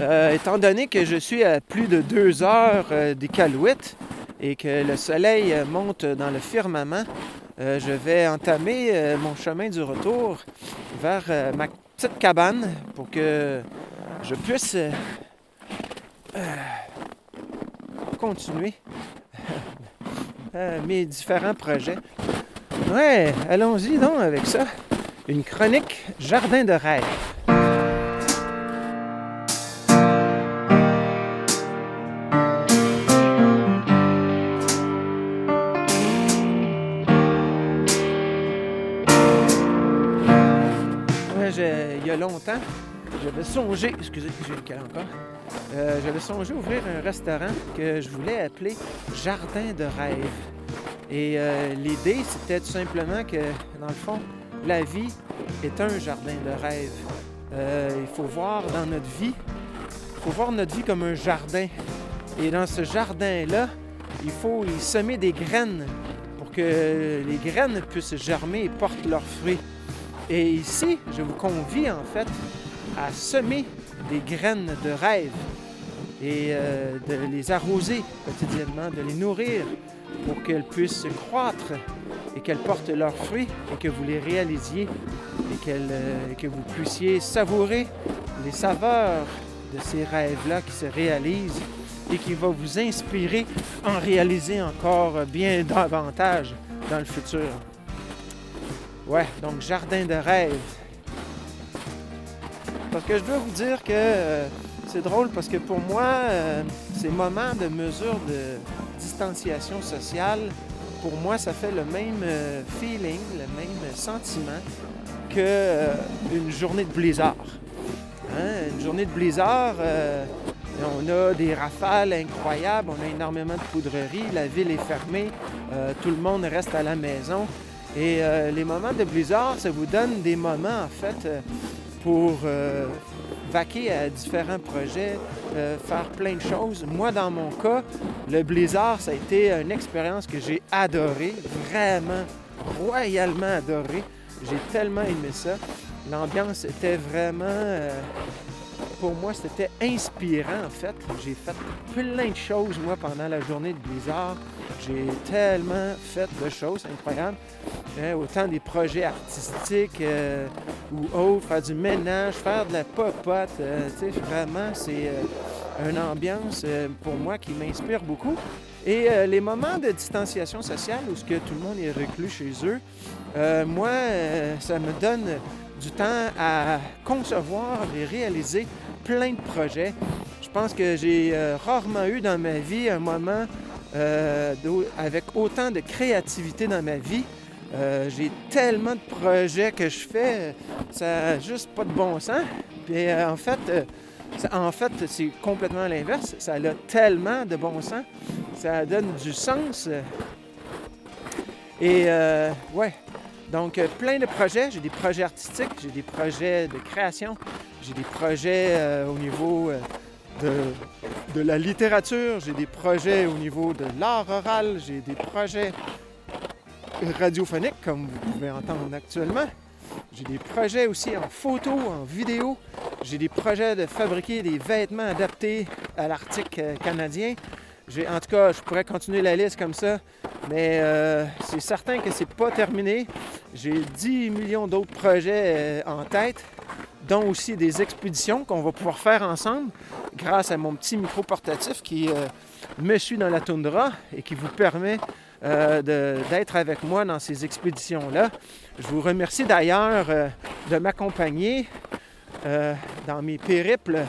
Euh, étant donné que je suis à plus de deux heures euh, des Calouettes et que le soleil euh, monte dans le firmament, je vais entamer mon chemin du retour vers ma petite cabane pour que je puisse continuer mes différents projets. Ouais, allons-y donc avec ça. Une chronique Jardin de rêve. J'avais songé, excusez, j'ai le cas encore, Euh, j'avais songé ouvrir un restaurant que je voulais appeler Jardin de rêve. Et euh, l'idée, c'était tout simplement que, dans le fond, la vie est un jardin de rêve. Euh, il faut voir dans notre vie, il faut voir notre vie comme un jardin. Et dans ce jardin-là, il faut y semer des graines pour que les graines puissent germer et portent leurs fruits. Et ici, je vous convie en fait à semer des graines de rêve et euh, de les arroser quotidiennement, de les nourrir pour qu'elles puissent croître et qu'elles portent leurs fruits et que vous les réalisiez et euh, que vous puissiez savourer les saveurs de ces rêves-là qui se réalisent et qui vont vous inspirer à en réaliser encore bien davantage dans le futur. Ouais, donc jardin de rêve. Parce que je dois vous dire que euh, c'est drôle parce que pour moi, euh, ces moments de mesure de distanciation sociale, pour moi, ça fait le même euh, feeling, le même sentiment que une journée de blizzard. Hein, Une journée de blizzard, on a des rafales incroyables, on a énormément de poudrerie, la ville est fermée, tout le monde reste à la maison. Et euh, les moments de blizzard, ça vous donne des moments, en fait, euh, pour euh, vaquer à différents projets, faire plein de choses. Moi, dans mon cas, le blizzard, ça a été une expérience que j'ai adorée, vraiment royalement adorée. J'ai tellement aimé ça. L'ambiance était vraiment... pour moi, c'était inspirant, en fait. J'ai fait plein de choses, moi, pendant la journée de Blizzard. J'ai tellement fait de choses incroyables. Hein, autant des projets artistiques euh, ou autres, faire du ménage, faire de la popote. euh, vraiment, c'est euh, une ambiance, euh, pour moi, qui m'inspire beaucoup. Et les moments de distanciation sociale où ce que tout le monde est reclus chez eux, moi, ça me donne du temps à concevoir et réaliser plein de projets. Je pense que j'ai euh, rarement eu dans ma vie un moment euh, avec autant de créativité dans ma vie. Euh, j'ai tellement de projets que je fais, ça n'a juste pas de bon sens. Puis en fait, en fait, c'est complètement l'inverse. Ça a tellement de bon sens. Ça donne du sens. Et ouais, donc, euh, plein de projets. J'ai des projets artistiques, j'ai des projets de création, j'ai des projets euh, au niveau euh, de, la littérature, j'ai des projets au niveau de l'art oral, j'ai des projets radiophoniques, comme vous pouvez entendre actuellement. J'ai des projets aussi en photo, en vidéo. J'ai des projets de fabriquer des vêtements adaptés à l'Arctique canadien. En tout cas, je pourrais continuer la liste comme ça, mais euh, c'est certain que c'est pas terminé. J'ai 10 millions d'autres projets euh, en tête, dont aussi des expéditions qu'on va pouvoir faire ensemble grâce à mon petit micro portatif qui euh, me suit dans la toundra et qui vous permet d'être avec moi dans ces expéditions-là. Je vous remercie d'ailleurs de m'accompagner dans mes périples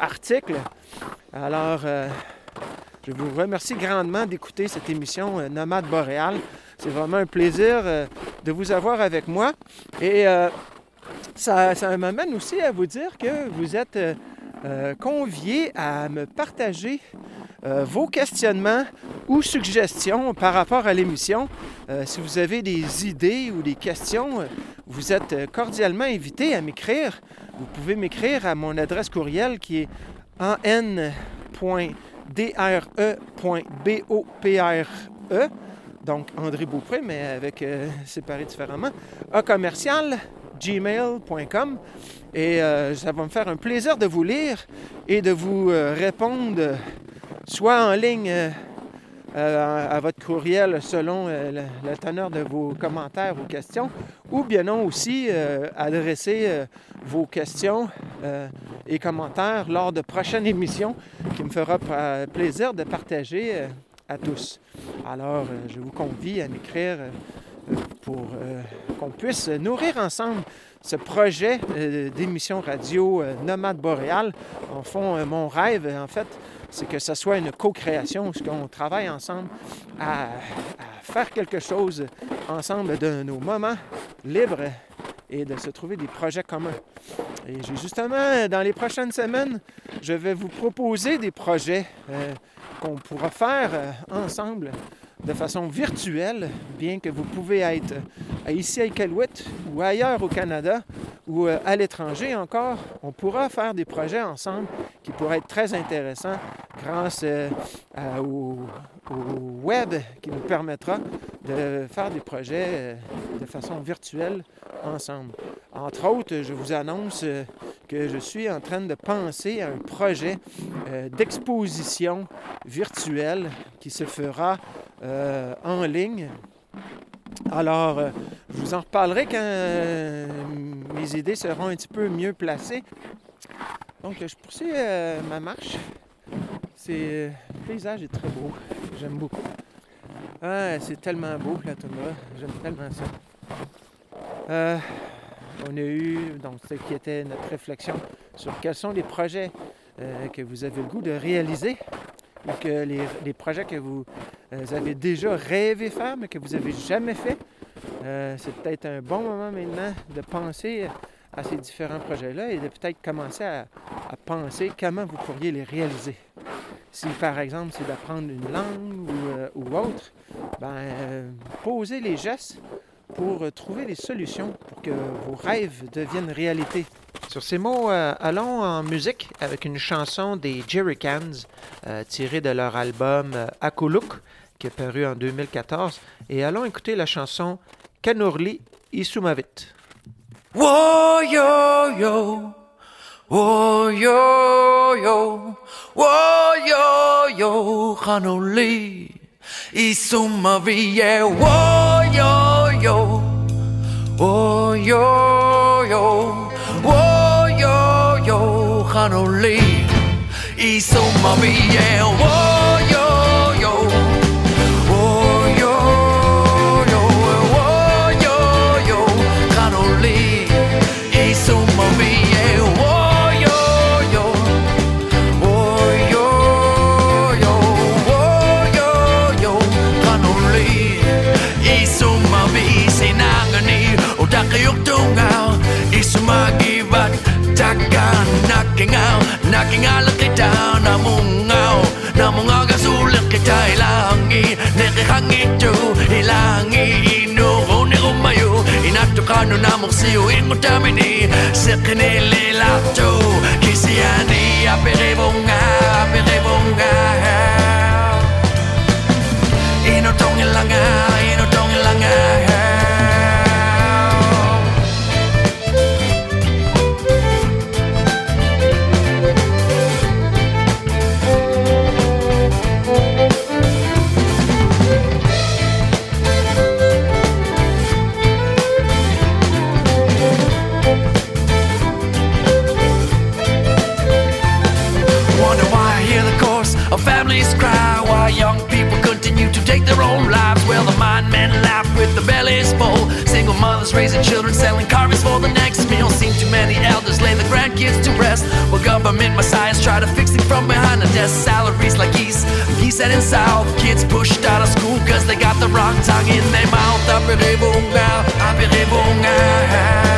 articles. Alors, je vous remercie grandement d'écouter cette émission euh, Nomade Boréal. C'est vraiment un plaisir euh, de vous avoir avec moi. Et euh, ça, ça m'amène aussi à vous dire que vous êtes convier à me partager vos questionnements ou suggestions par rapport à l'émission. Si vous avez des idées ou des questions, vous êtes cordialement invité à m'écrire. Vous pouvez m'écrire à mon adresse courriel qui est an.dre.bopre, E, donc André Beaupré, mais avec euh, séparé différemment, a commercial gmail.com et euh, ça va me faire un plaisir de vous lire et de vous euh, répondre soit en ligne euh, à, votre courriel selon euh, la, teneur de vos commentaires ou questions, ou bien non aussi euh, adresser vos questions et commentaires lors de prochaines émissions qui me fera plaisir de partager à tous. Alors, je vous convie à m'écrire pour euh, qu'on puisse nourrir ensemble ce projet euh, d'émission radio euh, Nomade Boréal. En fond, mon rêve, en fait, c'est que ce soit une co-création, qu'on travaille ensemble à, faire quelque chose ensemble de nos moments libres et de se trouver des projets communs. Et justement, dans les prochaines semaines, je vais vous proposer des projets qu'on pourra faire ensemble de façon virtuelle, bien que vous pouvez être ici à Iqaluit ou ailleurs au Canada ou euh, à l'étranger encore, on pourra faire des projets ensemble qui pourraient être très intéressants grâce euh, à- au, au web qui nous permettra de faire des projets euh, de façon virtuelle ensemble. Entre autres, je vous annonce euh, que je suis en train de penser à un projet euh, d'exposition virtuelle qui se fera en ligne. Alors, je vous en reparlerai quand mes idées seront un petit peu mieux placées. Donc, je poursuis ma marche. C'est, le paysage est très beau. J'aime beaucoup. Ah, c'est tellement beau, la toundra. J'aime tellement ça. Euh, on a eu, donc, ce qui était notre réflexion sur quels sont les projets euh, que vous avez le goût de réaliser ou que les, projets que vous euh, avez déjà rêvé faire mais que vous n'avez jamais fait. C'est peut-être un bon moment maintenant de penser à ces différents projets-là et de peut-être commencer à, penser comment vous pourriez les réaliser. Si par exemple c'est d'apprendre une langue ou, euh, autre, ben, euh, posez les gestes pour euh, trouver des solutions pour que vos rêves deviennent réalité. Sur ces mots, euh, allons en musique avec une chanson des Jerrycans euh, tirée de leur album Akuluk qui est paru en 2014 et allons écouter la chanson Kanurli Isumavit. 我有有，我有有，我有有，哈努利，伊苏马维耶，我有有，我有有，我有有，哈努利，伊苏马维耶，我。nakingala kita Namungaw, namungaw ka sulit kita Ilangi, nekikangito Ilangi, inuko ni umayo. Inatukano na muksiyo Ingutamini, sikinilato Kisiyani, apiribunga Apiribunga Inutong ilanga Mothers raising children, selling carvings for the next meal. Seen too many elders lay the grandkids to rest. Well, government messiahs try to fix things from behind the desk. Salaries like east and in south. Kids pushed out of school cause they got the wrong tongue in their mouth. Apiribunga, apiribunga.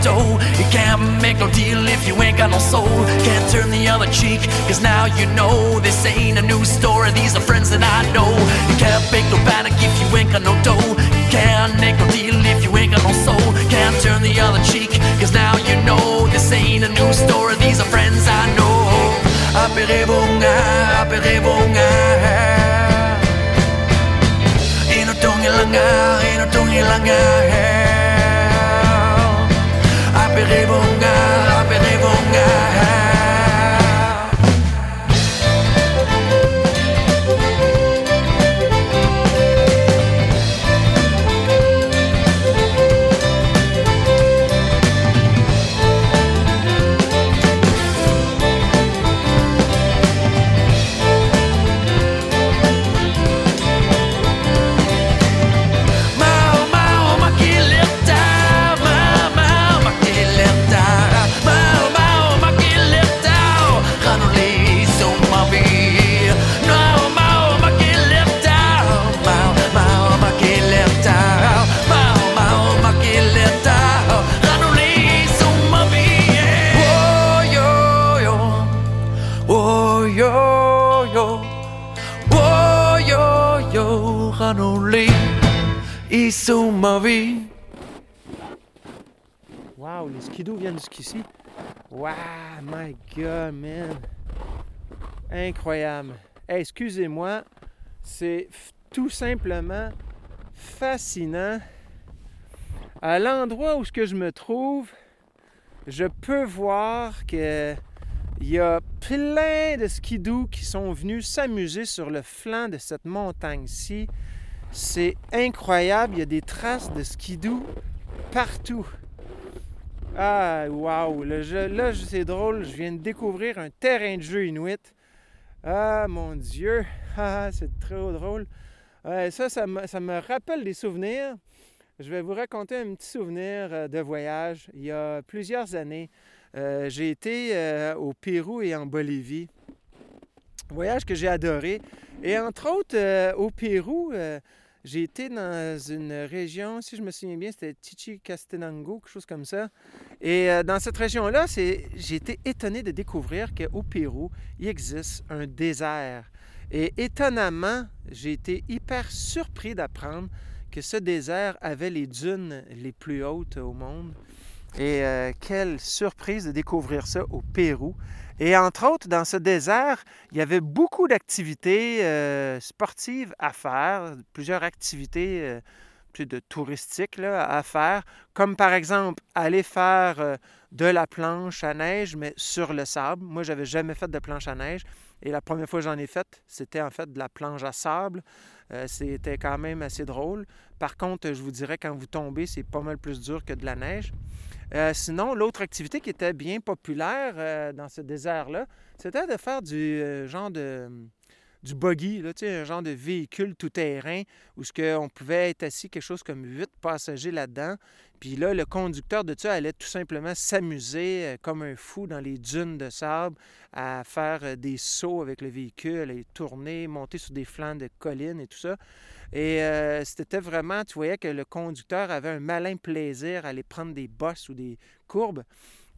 Ino can't make no deal if you ain't got no soul. Can't turn the other cheek, cause now you know this ain't a new story. These are friends that I know. You can't make no panic if you ain't got no dough. You can't make no deal if you ain't got no soul. Can't turn the other cheek, cause now you know this ain't a new story. These are friends I know. Aperevunga, aperevunga. Inutungilanga, inutungilanga. Aperevunga, perregongar Incroyable. Excusez-moi, c'est tout simplement fascinant. À l'endroit où je me trouve, je peux voir que il y a plein de skidoo qui sont venus s'amuser sur le flanc de cette montagne-ci. C'est incroyable, il y a des traces de skidoo partout. Ah, wow! Là, c'est drôle, je viens de découvrir un terrain de jeu inuit. Ah, mon Dieu! Ah, c'est trop drôle. Ça, ça me, rappelle des souvenirs. Je vais vous raconter un petit souvenir euh, de voyage. Il y a plusieurs années, euh, j'ai été euh, au Pérou et en Bolivie. Voyage que j'ai adoré. Et entre autres, au Pérou, j'ai été dans une région, si je me souviens bien, c'était Chichicastenango, quelque chose comme ça. Et euh, dans cette région-là, j'ai été étonné de découvrir qu'au Pérou, il existe un désert. Et étonnamment, j'ai été hyper surpris d'apprendre que ce désert avait les dunes les plus hautes au monde. Et euh, quelle surprise de découvrir ça au Pérou. Et entre autres, dans ce désert, il y avait beaucoup d'activités euh, sportives à faire, plusieurs activités euh, de touristiques à faire, comme par exemple aller faire de la planche à neige, mais sur le sable. Moi, j'avais jamais fait de planche à neige. Et la première fois que j'en ai fait, c'était en fait de la planche à sable. C'était quand même assez drôle. Par contre, je vous dirais, quand vous tombez, c'est pas mal plus dur que de la neige. Euh, sinon, l'autre activité qui était bien populaire euh, dans ce désert-là, c'était de faire du euh, genre de du buggy, un genre de véhicule tout-terrain où ce on pouvait être assis quelque chose comme huit passagers là-dedans. Puis là, le conducteur de ça allait tout simplement s'amuser euh, comme un fou dans les dunes de sable à faire euh, des sauts avec le véhicule, aller tourner, monter sur des flancs de collines et tout ça. Et euh, c'était vraiment, tu voyais que le conducteur avait un malin plaisir à aller prendre des bosses ou des courbes.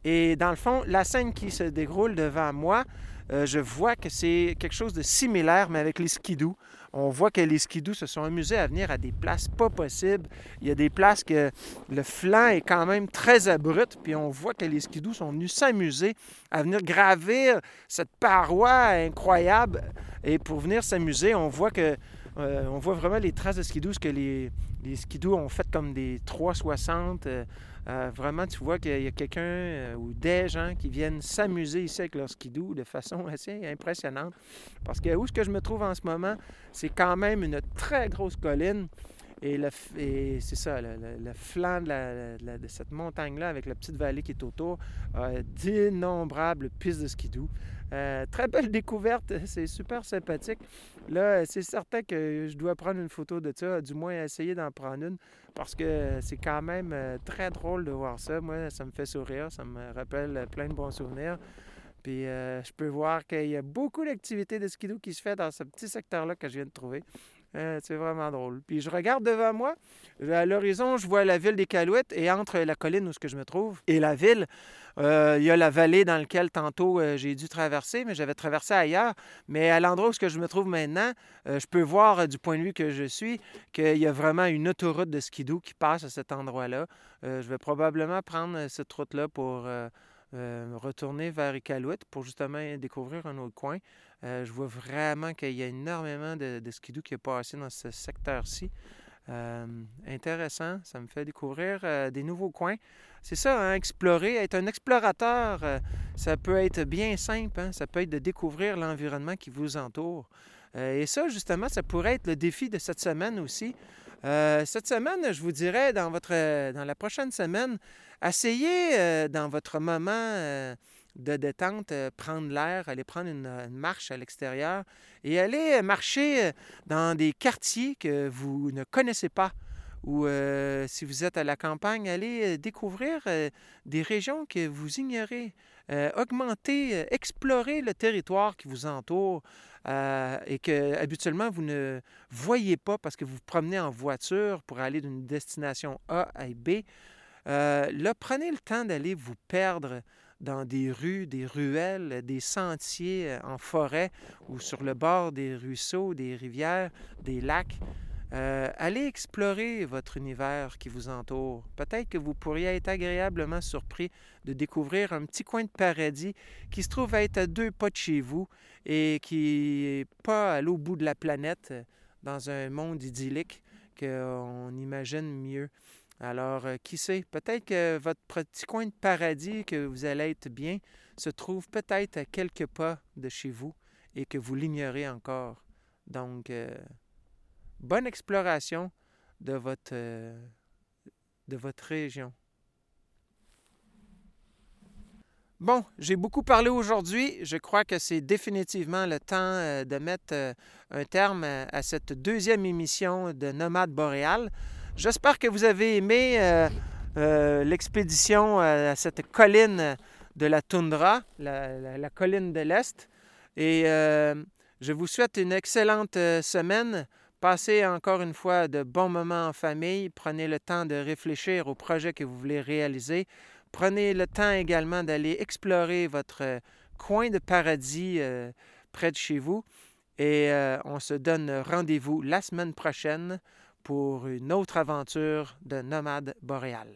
Et dans le fond, la scène qui se déroule devant moi, euh, je vois que c'est quelque chose de similaire, mais avec les skidoo. On voit que les skidoo se sont amusés à venir à des places pas possibles. Il y a des places que le flanc est quand même très abrupt, puis on voit que les skidoo sont venus s'amuser à venir gravir cette paroi incroyable. Et pour venir s'amuser, on voit que euh, on voit vraiment les traces de skidoo, ce que les, les skidoo ont fait comme des 360. euh, euh, vraiment, tu vois qu'il y a quelqu'un euh, ou des gens qui viennent s'amuser ici avec leur skidoo de façon assez impressionnante. Parce que où est-ce que je me trouve en ce moment, c'est quand même une très grosse colline. Et, c'est ça, le, flanc de, cette montagne-là, avec la petite vallée qui est autour, a d'innombrables pistes de skidoo. Euh, très belle découverte, c'est super sympathique. Là, c'est certain que je dois prendre une photo de ça, du moins essayer d'en prendre une, parce que c'est quand même euh, très drôle de voir ça. Moi, ça me fait sourire, ça me rappelle euh, plein de bons souvenirs. Puis euh, je peux voir qu'il y a beaucoup d'activités de skidoo qui se fait dans ce petit secteur-là que je viens de trouver. Euh, c'est vraiment drôle. Puis je regarde devant moi. À l'horizon, je vois la ville des Calouettes et entre la colline où je me trouve et la ville, euh, il y a la vallée dans laquelle tantôt euh, j'ai dû traverser, mais j'avais traversé ailleurs. Mais à l'endroit où je me trouve maintenant, je peux voir du point de vue que je suis qu'il y a vraiment une autoroute de skidoo qui passe à cet endroit-là. Je vais probablement prendre cette route-là pour retourner vers Iqaluit pour justement découvrir un autre coin. Euh, je vois vraiment qu'il y a énormément de, de skidoo qui est passé dans ce secteur-ci. Euh, intéressant, ça me fait découvrir euh, des nouveaux coins. C'est ça, hein, explorer, être un explorateur, ça peut être bien simple, hein, ça peut être de découvrir l'environnement qui vous entoure. Et ça, justement, ça pourrait être le défi de cette semaine aussi. Cette semaine, je vous dirais, dans, votre, dans la prochaine semaine, essayez dans votre moment de détente, euh, prendre l'air, aller prendre une, une marche à l'extérieur et aller euh, marcher euh, dans des quartiers que vous ne connaissez pas. Ou euh, si vous êtes à la campagne, allez euh, découvrir euh, des régions que vous ignorez. Euh, augmenter, euh, explorer le territoire qui vous entoure euh, et que habituellement vous ne voyez pas parce que vous vous promenez en voiture pour aller d'une destination A à B. Euh, là, prenez le temps d'aller vous perdre dans des rues, des ruelles, des sentiers euh, en forêt ou sur le bord des ruisseaux, des rivières, des lacs. Euh, allez explorer votre univers qui vous entoure. Peut-être que vous pourriez être agréablement surpris de découvrir un petit coin de paradis qui se trouve à être à deux pas de chez vous et qui n'est pas à l'autre bout de la planète, euh, dans un monde idyllique qu'on imagine mieux. Alors, euh, qui sait, peut-être que votre petit coin de paradis, que vous allez être bien, se trouve peut-être à quelques pas de chez vous et que vous l'ignorez encore. Donc, euh, bonne exploration de votre, euh, de votre région. Bon, j'ai beaucoup parlé aujourd'hui. Je crois que c'est définitivement le temps de mettre un terme à, à cette deuxième émission de Nomade Boréal. J'espère que vous avez aimé euh, euh, l'expédition à, à cette colline de la toundra, la, colline de l'Est. Et euh, je vous souhaite une excellente euh, semaine. Passez encore une fois de bons moments en famille. Prenez le temps de réfléchir au projet que vous voulez réaliser. Prenez le temps également d'aller explorer votre euh, coin de paradis euh, près de chez vous. Et euh, on se donne rendez-vous la semaine prochaine pour une autre aventure de nomade boréal.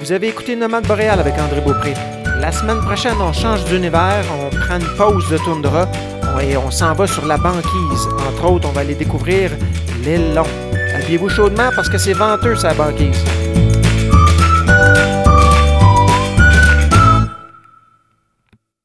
Vous avez écouté Nomade Boréal avec André Beaupré. La semaine prochaine, on change d'univers, on prend une pause de toundra et on s'en va sur la banquise. Entre autres, on va aller découvrir l'île Long. Habillez-vous chaudement parce que c'est venteux, sa banquise.